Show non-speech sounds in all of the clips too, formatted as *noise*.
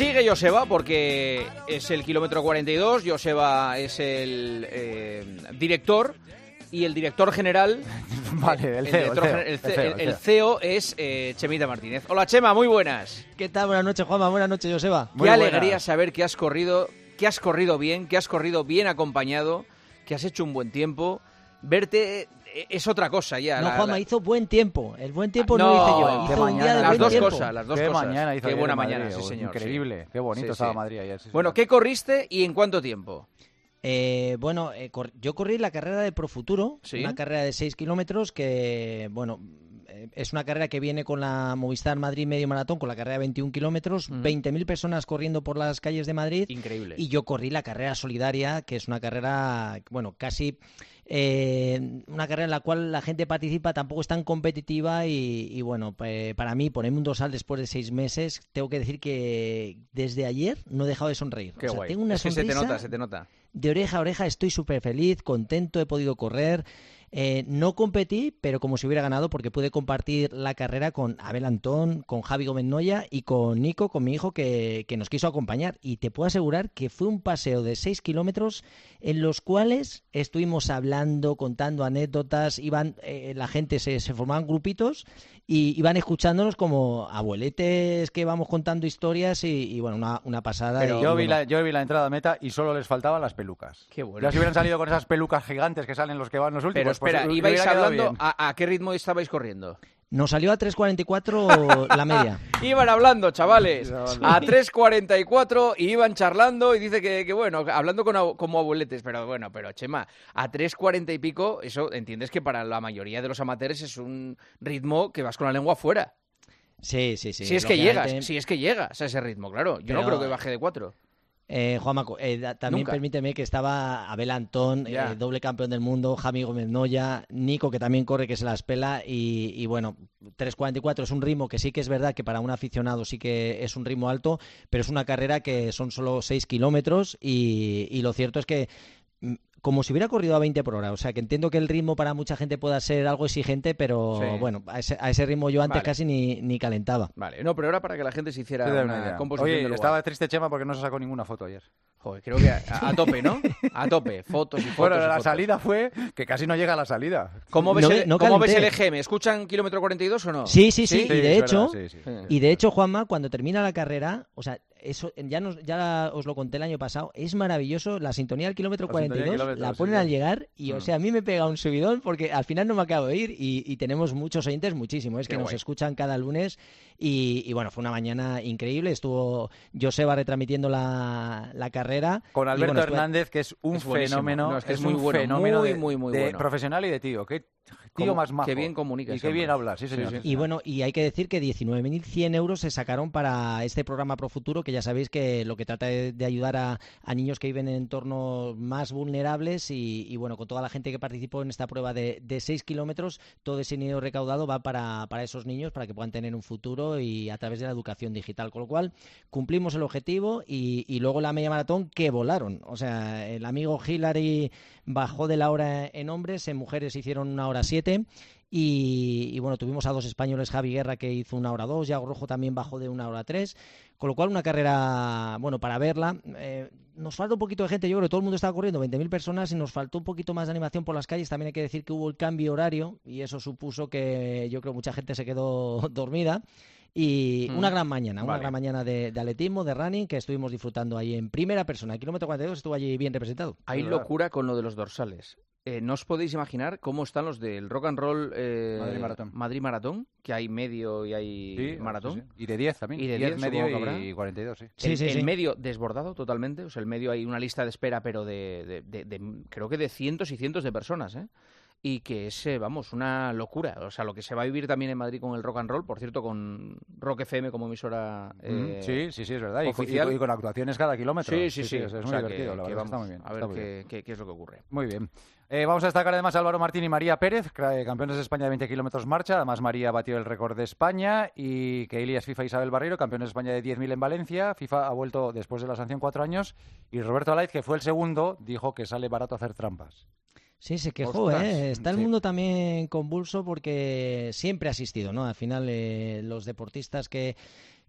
Sigue Joseba porque es el kilómetro 42, Joseba es el eh, director y el director general, *laughs* Vale, el CEO, el director CEO, el el- el CEO es eh, Chemita Martínez. Hola Chema, muy buenas. ¿Qué tal? Buenas noches, Juanma. Buenas noches, Joseba. Muy Qué buenas. alegría saber que has corrido, que has corrido bien, que has corrido bien acompañado, que has hecho un buen tiempo. Verte es otra cosa ya. No, la- Juanma, la- hizo buen tiempo. El buen tiempo no, No, lo hice yo. Hizo un mañana. día de las buen dos tiempo. cosas, las dos Qué cosas. mañana hizo Qué buena en Madrid, mañana, sí señor. sí. Increíble, qué bonito Sí, estaba sí. Madrid ayer. sí, Bueno. ¿qué corriste y en cuánto tiempo? Eh, bueno, eh, cor- yo corrí la carrera de Profuturo, Sí. una carrera de 6 kilómetros que, bueno, eh, es una carrera que viene con la Movistar Madrid Medio Maratón, con la carrera de 21 kilómetros, Ujú. 20.000 personas corriendo por las calles de Madrid. Increíble. Y yo corrí la carrera solidaria, que es una carrera, bueno, casi eh, una carrera en la cual la gente participa, tampoco es tan competitiva y, y, bueno, eh, para mí ponerme un dorsal después de seis meses, tengo que decir que desde ayer no he dejado de sonreír. Qué O sea, guay. tengo una es que se te nota, se te nota. de oreja a oreja, estoy súper feliz, contento, he podido correr. Eh, no competí, pero como si hubiera ganado, porque pude compartir la carrera con Abel Antón, con Javi Gómez Noya y con Nico, con mi hijo, que, que nos quiso acompañar. Y te puedo asegurar que fue un paseo de 6 kilómetros en los cuales estuvimos hablando, contando anécdotas, iban, eh, la gente se, se formaban grupitos y iban escuchándonos como abueletes que vamos contando historias y, y, bueno, una, una pasada. Pero y, Yo vi, bueno, la, yo vi la entrada a meta y solo les faltaban las pelucas. Qué bueno. Ya si hubieran salido con esas pelucas gigantes que salen los que van los últimos. Pero espera, pues, le ibais hablando, a, a qué ritmo estabais corriendo? Nos salió a 3.44 *laughs* la media. Iban hablando, chavales, a 3.44 y iban charlando y dice que, que bueno, hablando con, como abueletes, pero bueno, pero Chema, a 3.40 y pico, eso entiendes que para la mayoría de los amateurs es un ritmo que vas con la lengua afuera. Sí, sí, sí. si es que llegas, si es que llegas a ese ritmo, claro. Yo no creo que baje de 4. Eh, Juanma, eh, también Nunca. permíteme que estaba Abel Antón, eh, doble campeón del mundo, Javi Gómez Noya, Nico, que también corre, que se las pela, y, y bueno, 3.44 es un ritmo que sí que es verdad que para un aficionado sí que es un ritmo alto, pero es una carrera que son solo 6 kilómetros, y, y lo cierto es que mm, como si hubiera corrido a 20 por hora, o sea que entiendo que el ritmo para mucha gente pueda ser algo exigente, pero Sí. bueno, a ese, a ese ritmo yo antes Vale. casi ni, ni calentaba. Vale, no, pero era para que la gente se hiciera Te doy una una idea. composición Oye, del estaba lugar. triste Chema porque no se sacó ninguna foto ayer. Joder, creo que a, a tope, ¿no? A tope, fotos y *laughs* fotos. Bueno, y la fotos. salida fue que casi no llega a la salida. ¿Cómo ves, No- el, no cómo ves el. EGM? ¿Escuchan kilómetro 42 o no? Sí, sí, sí, y de hecho, verdad, sí, sí. Y de hecho, Juanma, cuando termina la carrera, o sea, eso ya, nos, ya os lo conté el año pasado, es maravilloso. La sintonía del kilómetro La sintonía 42 del kilómetro, la ponen sí. al llegar y, o Mm. sea, a mí me pega un subidón porque al final no me acabo de ir y, y tenemos muchos oyentes, muchísimo, es Qué que nos escuchan cada lunes y, y bueno, fue una mañana increíble. Estuvo Joseba retransmitiendo la, la carrera. Con Alberto bueno, Hernández, que es un Es fenómeno. No, es que es un muy bueno, fenómeno muy, de, muy, muy de bueno. profesional y de tío. Tío Cómo- más majo. qué bien comunica Y qué bien hombre. habla, sí, Sí, señor. sí. Y bueno, y hay que decir que 19.100 euros se sacaron para este programa Pro Futuro, que ya sabéis que lo que trata de, de ayudar a, a niños que viven en entornos más vulnerables y, y bueno, con toda la gente que participó en esta prueba de, de 6 kilómetros, todo ese dinero recaudado va para, para esos niños, para que puedan tener un futuro y a través de la educación digital. Con lo cual, cumplimos el objetivo y, y luego la media maratón que volaron. O sea, el amigo Hillary bajó de la hora en hombres, en mujeres hicieron una hora siete. Y, y bueno, tuvimos a dos españoles, Javi Guerra que hizo una hora dos, Yago Rojo también bajó de una hora tres, con lo cual una carrera, bueno, para verla. Eh, nos falta un poquito de gente, yo creo que todo el mundo estaba corriendo, 20.000 personas, y nos faltó un poquito más de animación por las calles. También hay que decir que hubo el cambio horario y eso supuso que yo creo mucha gente se quedó *laughs* dormida. Y Mm. una gran mañana, una Vale. gran mañana de, de atletismo, de running, que estuvimos disfrutando ahí en primera persona. El kilómetro 42 estuvo allí bien representado. Hay locura con lo de los dorsales. Eh, no os podéis imaginar cómo están los del rock and roll eh, Madrid Maratón. Madrid Maratón, que hay medio y hay Sí, maratón. sí, sí. Y de 10 también. Y de 10 10 medio y habrá. 42, sí. Sí, el, sí, el sí. medio desbordado totalmente, o sea, el medio hay una lista de espera, pero de, de- de- de- creo que de cientos y cientos de personas, ¿eh? Y que es, eh, vamos, una locura. O sea, lo que se va a vivir también en Madrid con el rock and roll, por cierto, con Rock FM como emisora. eh, sí, sí, sí, es verdad. Y, con- oficial. y con actuaciones cada kilómetro. Sí, sí, sí. Es, muy divertido, que- la que verdad. está muy bien. A ver qué, qué- qué es lo que ocurre. Muy bien. Eh, vamos a destacar además a Álvaro Martín y María Pérez, eh, campeones de España de 20 kilómetros marcha. Además, María batió el récord de España y que Ilias FIFA Isabel Barreiro, campeones de España de 10.000 en Valencia. FIFA ha vuelto después de la sanción cuatro años. Y Roberto Alaiz, que fue el segundo, dijo que sale barato hacer trampas. Sí, se quejó, Ostras, ¿eh? Está el sí. mundo también convulso porque siempre ha asistido, ¿no? Al final, eh, los deportistas que,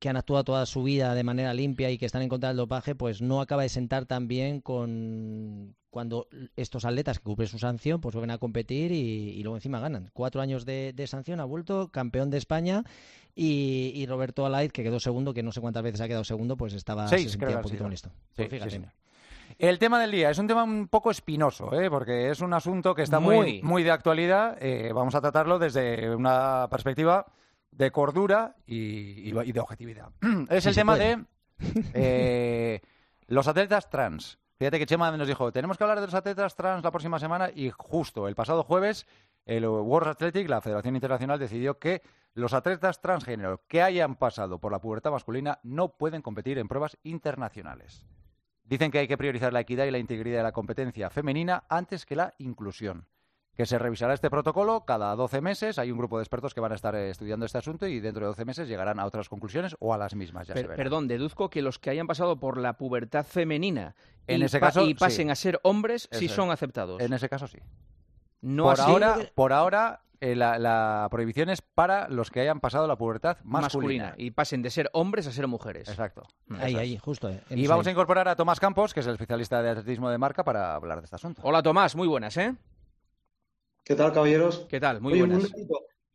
que han actuado toda su vida de manera limpia y que están en contra del dopaje, pues no acaba de sentar tan bien con cuando estos atletas que cumplen su sanción, pues vuelven a competir y, luego encima ganan. Cuatro años de, sanción, ha vuelto, campeón de España y, Roberto Alaiz, que quedó segundo, que no sé cuántas veces ha quedado segundo, pues estaba Seis, un poquito con esto. Pues el tema del día es un tema un poco espinoso, ¿eh? porque es un asunto que está muy, muy, de actualidad. Eh, vamos a tratarlo desde una perspectiva de cordura y, de objetividad. *clears throat* es el tema de *laughs* eh, los atletas trans. Fíjate que Chema nos dijo, tenemos que hablar de los atletas trans la próxima semana y justo el pasado jueves el World Athletic, la Federación Internacional, decidió que los atletas transgénero que hayan pasado por la pubertad masculina no pueden competir en pruebas internacionales. Dicen que hay que priorizar la equidad y la integridad de la competencia femenina antes que la inclusión. Que se revisará este protocolo cada 12 meses. Hay un grupo de expertos que van a estar eh, estudiando este asunto y dentro de 12 meses llegarán a otras conclusiones o a las mismas. perdón, deduzco que los que hayan pasado por la pubertad femenina en y, ese caso, y pasen a ser hombres sí son aceptados. En ese caso sí. No por, ahora, por ahora eh, la, prohibición es para los que hayan pasado la pubertad masculina. y pasen de ser hombres a ser mujeres. Exacto. Mm. Ahí, ahí, justo. Eh, y vamos a incorporar a Tomás Campos, que es el especialista de atletismo de marca, para hablar de este asunto. Hola Tomás, muy buenas, ¿eh? ¿Qué tal, caballeros? ¿Qué tal? Muy buenas.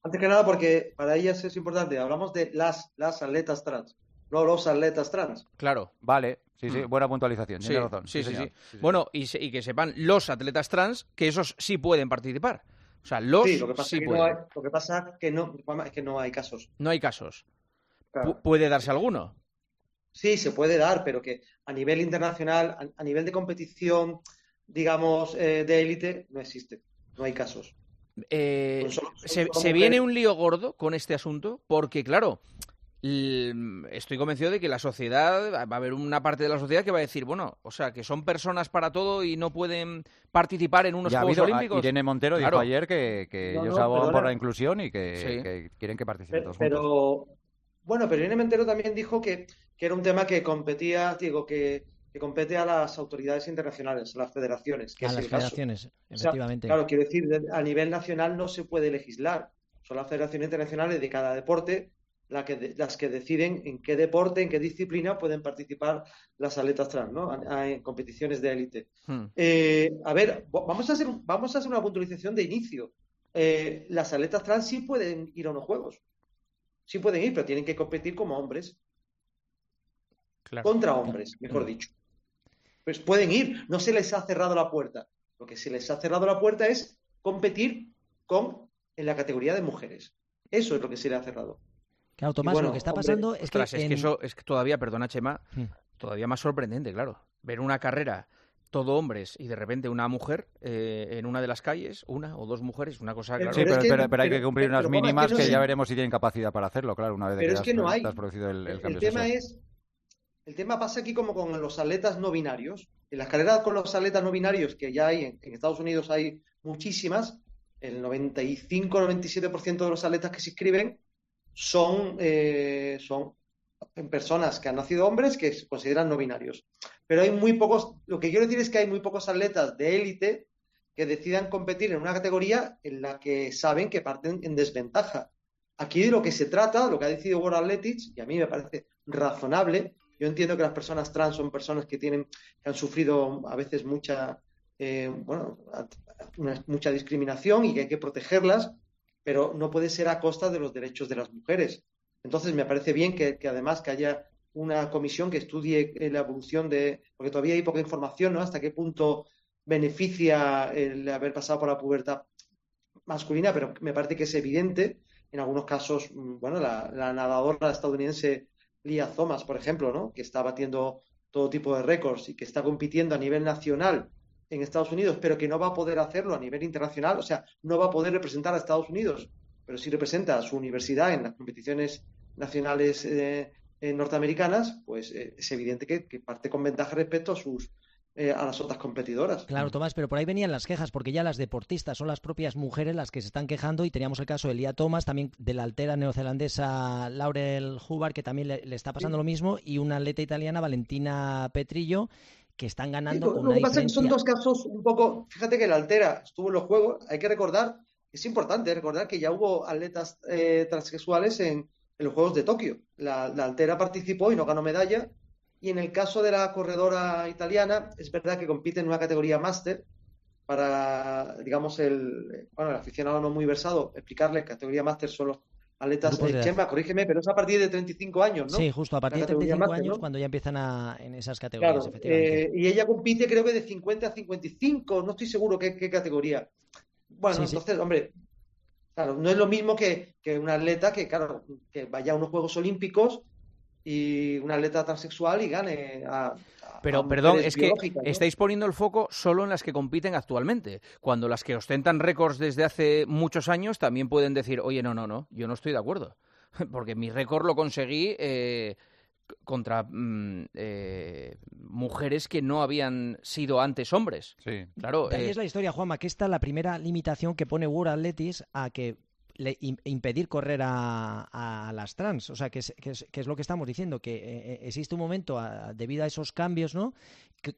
Antes que nada, porque para ellas es importante, hablamos de las, las atletas trans, no los atletas trans. Claro. Vale, sí, sí, mm. buena puntualización, sí, razón. Sí, sí, sí, Bueno, y, y que sepan los atletas trans que esos sí pueden participar. O sea, los sí, lo que pasa, es, que no hay, lo que pasa que no, es que no hay casos. No hay casos. ¿Puede darse alguno? Sí, se puede dar, pero que a nivel internacional, a, nivel de competición, digamos, eh, de élite, no existe. No hay casos. Eh, se, se viene un lío gordo con este asunto porque, claro, estoy convencido de que la sociedad, va a haber una parte de la sociedad que va a decir, bueno, o sea, que son personas para todo y no pueden participar en unos Juegos Olímpicos. Irene Montero dijo ayer que, ellos abogan por la inclusión y que, quieren que participen todos pero, Bueno, pero Irene Montero también dijo que, era un tema que competía, digo, que, compete a las autoridades internacionales, a las federaciones. Que a las federaciones, efectivamente. claro, quiero decir, a nivel nacional no se puede legislar. Son las federaciones internacionales de cada deporte que, las que deciden en qué deporte, en qué disciplina pueden participar las atletas trans, ¿no? En competiciones de élite. Hmm. Eh, a ver, vamos a, hacer, vamos a hacer una puntualización de inicio. Eh, las atletas trans sí pueden ir a unos juegos. Sí pueden ir, pero tienen que competir como hombres. Contra hombres, mejor hmm. dicho. Pues pueden ir, no se les ha cerrado la puerta. Lo que se les ha cerrado la puerta es competir con en la categoría de mujeres. Eso es lo que se le ha cerrado. Claro, Tomás, lo que está pasando es que. Es que eso es que todavía, perdona, Chema, hmm. todavía más sorprendente, claro. Ver una carrera todo hombres y de repente una mujer eh, en una de las calles, una o dos mujeres, una cosa claro. Sí, pero, hay que cumplir unas mínimas que, ya veremos si tienen capacidad para hacerlo, claro, una vez pero que, es que no hay. producido el, el, tema es el tema pasa aquí como con los atletas no binarios. En las carreras con los atletas no binarios que ya hay en, en Estados Unidos hay muchísimas, el 95-97% de los atletas que se inscriben son, eh, son personas que han nacido hombres que se consideran no binarios. Pero hay muy pocos, lo que quiero decir es que hay muy pocos atletas de élite que decidan competir en una categoría en la que saben que parten en desventaja. Aquí de lo que se trata, lo que ha decidido World Athletics, y a mí me parece razonable, yo entiendo que las personas trans son personas que tienen, que han sufrido a veces mucha, eh, bueno, mucha discriminación y que hay que protegerlas, pero no puede ser a costa de los derechos de las mujeres. Entonces, me parece bien que, además que haya una comisión que estudie la evolución de, porque todavía hay poca información, ¿no? Hasta qué punto beneficia el haber pasado por la pubertad masculina, pero me parece que es evidente. En algunos casos, mm, bueno, la, la nadadora estadounidense Lia Thomas, por ejemplo, ¿no? Que está batiendo todo tipo de récords y que está compitiendo a nivel nacional en Estados Unidos, pero que no va a poder hacerlo a nivel internacional, o sea, no va a poder representar a Estados Unidos, pero sí representa a su universidad en las competiciones nacionales eh, eh, norteamericanas, pues eh, es evidente que, parte con ventaja respecto a sus a las otras competidoras. Claro, Tomás, pero por ahí venían las quejas, porque ya las deportistas son las propias mujeres las que se están quejando y teníamos el caso de Elia Thomas, también de la altera neozelandesa Laurel Hubbard, que también le, está pasando lo mismo, y una atleta italiana, Valentina Petrillo, que están ganando. lo, que pasa es que son dos casos un poco. Fíjate que la Altera estuvo en los juegos. Hay que recordar, es importante recordar que ya hubo atletas eh, transexuales en, en los Juegos de Tokio. La, la altera participó y no ganó medalla. Y en el caso de la corredora italiana, es verdad que compite en una categoría máster, para, digamos, el, bueno, el aficionado no muy versado, explicarle categoría máster solo atletas de Chema, corrígeme, pero es a partir de 35 años, ¿no? Sí, justo, a partir de 35 años cuando ya empiezan a, en esas categorías, efectivamente. Eh, y ella compite creo que de 50 a 55, no estoy seguro qué, qué categoría. Bueno, entonces, hombre, claro, no es lo mismo que, que un atleta que, claro, que vaya a unos Juegos Olímpicos y un atleta transexual y gane a, pero, perdón, es que estáis poniendo el foco solo en las que compiten actualmente, cuando las que ostentan récords desde hace muchos años también pueden decir, oye, no, no, no, yo no estoy de acuerdo, *laughs* porque mi récord lo conseguí eh, contra mm, eh, mujeres que no habían sido antes hombres. Sí. Claro. Ahí es eh, la historia, Juanma, que esta es la primera limitación que pone World Athletics a que impedir correr a, las trans. O sea, que es, que, es, lo que estamos diciendo, que eh, eh, existe un momento, debido a esos cambios, ¿no?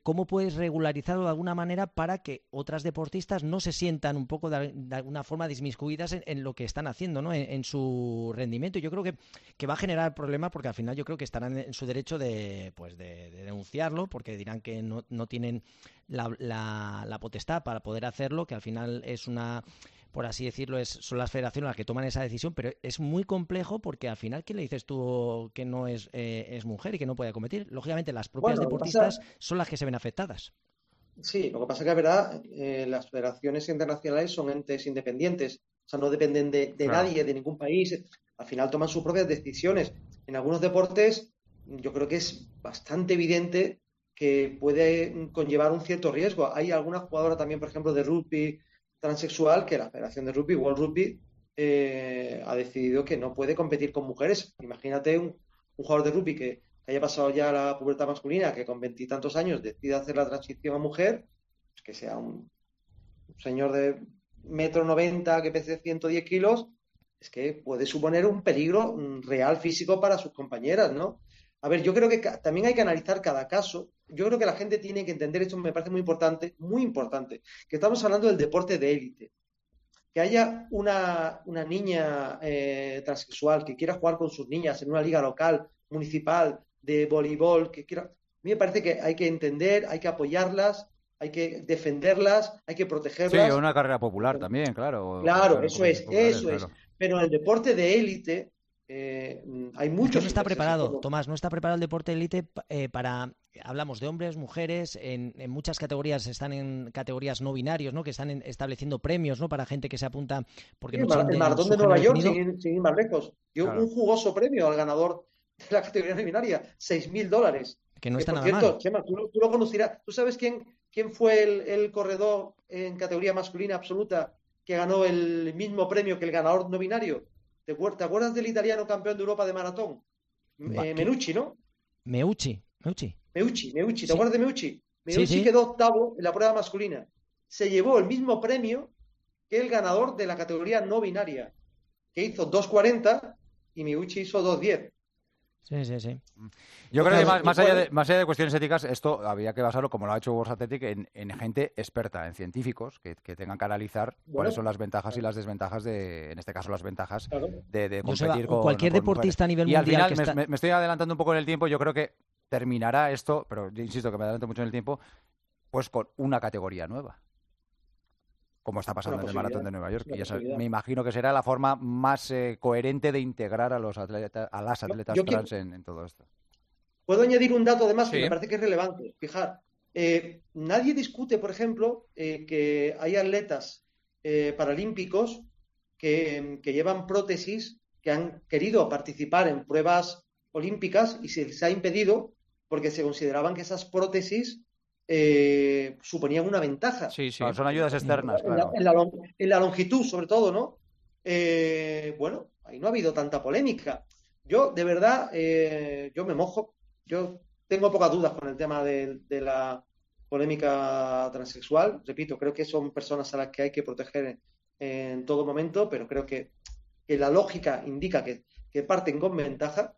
¿Cómo puedes regularizarlo de alguna manera para que otras deportistas no se sientan un poco de, alguna forma dismiscuidas en, lo que están haciendo, ¿no? En, su rendimiento. Yo creo que, que va a generar problemas porque al final yo creo que estarán en su derecho de, pues de, denunciarlo porque dirán que no, no tienen la, la, la potestad para poder hacerlo, que al final es una por así decirlo, es, son las federaciones las que toman esa decisión, pero es muy complejo porque al final, ¿quién le dices tú que no es, eh, es mujer y que no puede competir? Lógicamente, las propias deportistas son las que se ven afectadas. Sí, lo que pasa es que, es verdad, eh, las federaciones internacionales son entes independientes, o sea, no dependen de, nadie, de ningún país. Al final toman sus propias decisiones. En algunos deportes, yo creo que es bastante evidente que puede conllevar un cierto riesgo. Hay alguna jugadora también, por ejemplo, de rugby, transexual que la Federación de Rugby, World Rugby, eh, ha decidido que no puede competir con mujeres. Imagínate un, jugador de rugby que, haya pasado ya la pubertad masculina, que con veintitantos años decida hacer la transición a mujer, pues que sea un, señor de metro noventa que pese 110 kilos, es que puede suponer un peligro real físico para sus compañeras, ¿no? A ver, yo creo que también hay que analizar cada caso. Yo creo que la gente tiene que entender, esto me parece muy importante, muy importante, que estamos hablando del deporte de élite. Que haya una, niña eh, transexual que quiera jugar con sus niñas en una liga local, municipal, de voleibol, que quiera... A mí me parece que hay que entender, hay que apoyarlas, hay que defenderlas, hay que protegerlas. Sí, una carrera popular también, claro. Claro, eso es, eso es. Pero en el deporte de élite, eh, hay muchos. No está preparado, Tomás, no está preparado el deporte de élite eh, para. Hablamos de hombres, mujeres, en, muchas categorías están en categorías no binarios, ¿no? Que están estableciendo premios, ¿no? Para gente que se apunta. Porque el maratón de Nueva York, sin, ir más lejos, dio un jugoso premio al ganador de la categoría no binaria, seis mil dólares. Que no está nada mal. Chema, tú, lo. ¿Tú sabes quién, quién fue el, el corredor en categoría masculina absoluta que ganó el mismo premio que el ganador no binario? ¿Te, acuerdas del italiano campeón de Europa de maratón? Eh, Menucci, ¿no? Meucci, Meucci. Meucci, Meucci, ¿te acuerdas de Meucci? Meucci quedó octavo en la prueba masculina. Se llevó el mismo premio que el ganador de la categoría no binaria, que hizo 2.40 y Meucci hizo 2.10. Sí, sí, sí. Yo creo que más, allá de, más allá de cuestiones éticas, esto había que basarlo, como lo ha hecho World Athletic, en, gente experta, en científicos, que, tengan que analizar cuáles son las ventajas y las desventajas de, en este caso, las ventajas de, competir con cualquier deportista a nivel y mundial. Y al final, me, estoy adelantando un poco en el tiempo, yo creo que terminará esto, pero yo insisto que me adelanto mucho en el tiempo, pues con una categoría nueva como está pasando en el Maratón de Nueva York. Y me imagino que será la forma más eh, coherente de integrar a los atletas, a las atletas trans en, todo esto. Puedo añadir un dato además que me parece que es relevante. Fijar, eh, nadie discute, por ejemplo, eh, que hay atletas paralímpicos que, que, llevan prótesis que han querido participar en pruebas olímpicas y se les ha impedido porque se consideraban que esas prótesis eh, suponían una ventaja. Sí, sí, son ayudas externas. En, la, longitud, sobre todo, ¿no? Eh, bueno, ahí no ha habido tanta polémica. Yo, de verdad, eh, yo me mojo. Yo tengo pocas dudas con el tema de, la polémica transexual. Repito, creo que son personas a las que hay que proteger en, todo momento, pero creo que, la lógica indica que, que parten con ventaja.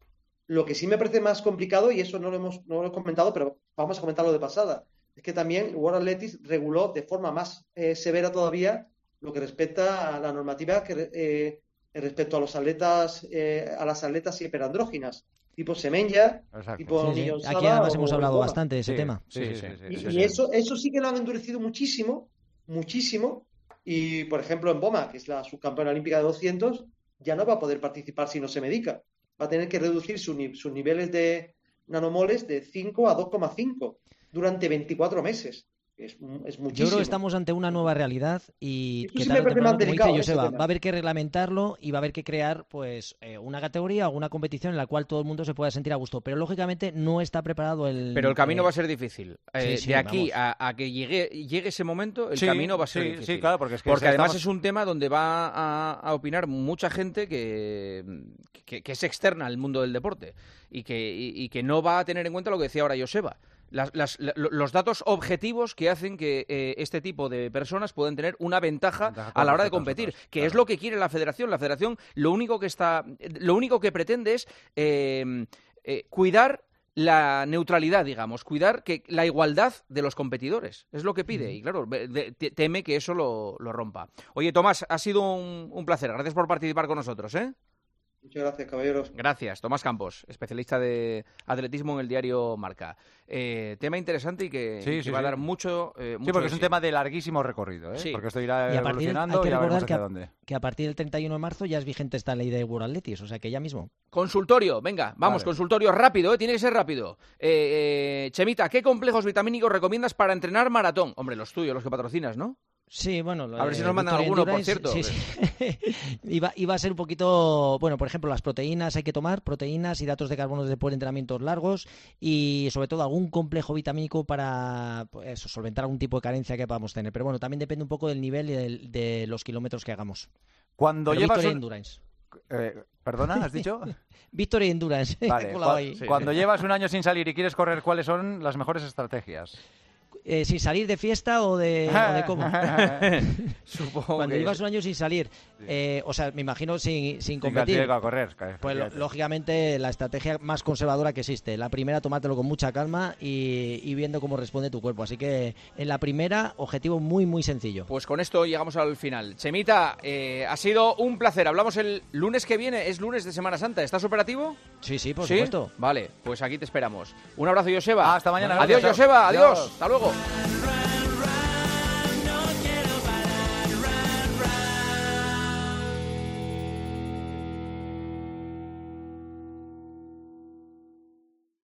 Lo que sí me parece más complicado, y eso no lo hemos no lo he comentado, pero vamos a comentarlo de pasada, es que también World Athletics reguló de forma más eh, severa todavía lo que respecta a la normativa que, eh, respecto a los atletas, eh, a las atletas hiperandróginas, tipo Semenya, Exacto. tipo Sí, sí. Aquí además hemos hablado bastante de ese Sí, tema. Sí, sí, sí, Y, sí, y sí. eso, eso sí que lo han endurecido muchísimo, muchísimo. Y, por ejemplo, en Boma, que es la subcampeona olímpica de 200, ya no va a poder participar si no se medica. Va a tener que reducir su sus niveles de nanomoles de 5 a 2,5 durante 24 meses. Es, es Yo muchísimo. creo que estamos ante una nueva realidad y que sí tarde me o parece temprano, más como delicado, dice Joseba, va a haber que reglamentarlo y va a haber que crear pues eh, una categoría o una competición en la cual todo el mundo se pueda sentir a gusto. Pero lógicamente no está preparado el. Pero el camino eh, va a ser difícil. Eh, sí, sí, de aquí a, a que llegue, llegue ese momento, el Sí, camino va a ser sí, difícil. sí, claro, porque es que Porque además estamos- es un tema donde va a, a opinar mucha gente que, que, que es externa al mundo del deporte y que, y, y que no va a tener en cuenta lo que decía ahora Joseba. Las- las- la- lo- los datos objetivos que hacen que eh, este tipo de personas pueden tener una ventaja, Ventaja a la hora de competir, que claro. es lo que quiere la Federación. La Federación lo único que está, lo único que pretende es eh, eh, cuidar la neutralidad, digamos, cuidar que la igualdad de los competidores. Es lo que pide. Y claro, ve- de- te- teme que eso lo, lo rompa. Oye, Tomás, ha sido un, un placer. Gracias por participar con nosotros, ¿eh? Muchas gracias, caballeros. Gracias, Tomás Campos, especialista de atletismo en el diario Marca. Eh, tema interesante y que, Sí, que sí, va a dar mucho. eh, Sí, porque es un tema de larguísimo recorrido, ¿eh? Sí. Porque esto irá Y a evolucionando hay que y recordar que a- dónde. que a partir del 31 de marzo ya es vigente esta ley de World Athletics, o sea que ya mismo. Consultorio, venga, vamos, Vale. consultorio rápido, ¿eh? tiene que ser rápido. Eh, eh, Chemita, ¿qué complejos vitamínicos recomiendas para entrenar maratón? Hombre, los tuyos, los que patrocinas, ¿no? Sí, bueno. lo A ver de si nos mandan alguno, por cierto. Sí, sí. *laughs* iba, iba a ser un poquito. Bueno, por ejemplo, las proteínas hay que tomar, proteínas, hidratos de carbono después de entrenamientos largos y sobre todo algún complejo vitamínico para pues, eso, solventar algún tipo de carencia que podamos tener. Pero bueno, también depende un poco del nivel y del- de los kilómetros que hagamos. Cuando Pero llevas un... Endurance. eh, ¿Perdona? ¿Has dicho? *laughs* Victoria Endurance. Vale, *laughs* cuando llevas un año sin salir y quieres correr, ¿cuáles son las mejores estrategias? Eh, ¿Sin salir de fiesta o de, o de *laughs* cómo? *laughs* Supongo Cuando que llevas un año sin salir, eh, o sea, me imagino sin, sin Sin competir. a correr. Pues lógicamente la estrategia más conservadora que existe. La primera, tomártelo con mucha calma y, y viendo cómo responde tu cuerpo. Así que en la primera, objetivo muy, muy sencillo. Pues con esto llegamos al final. Chemita, eh, ha sido un placer. Hablamos el lunes que viene, es lunes de Semana Santa. ¿Estás operativo? Sí, sí, por ¿Sí? supuesto. Vale, pues aquí te esperamos. Un abrazo, Joseba. Hasta mañana, Adiós, gracias. Joseba. Adiós. Adiós. Hasta luego. right.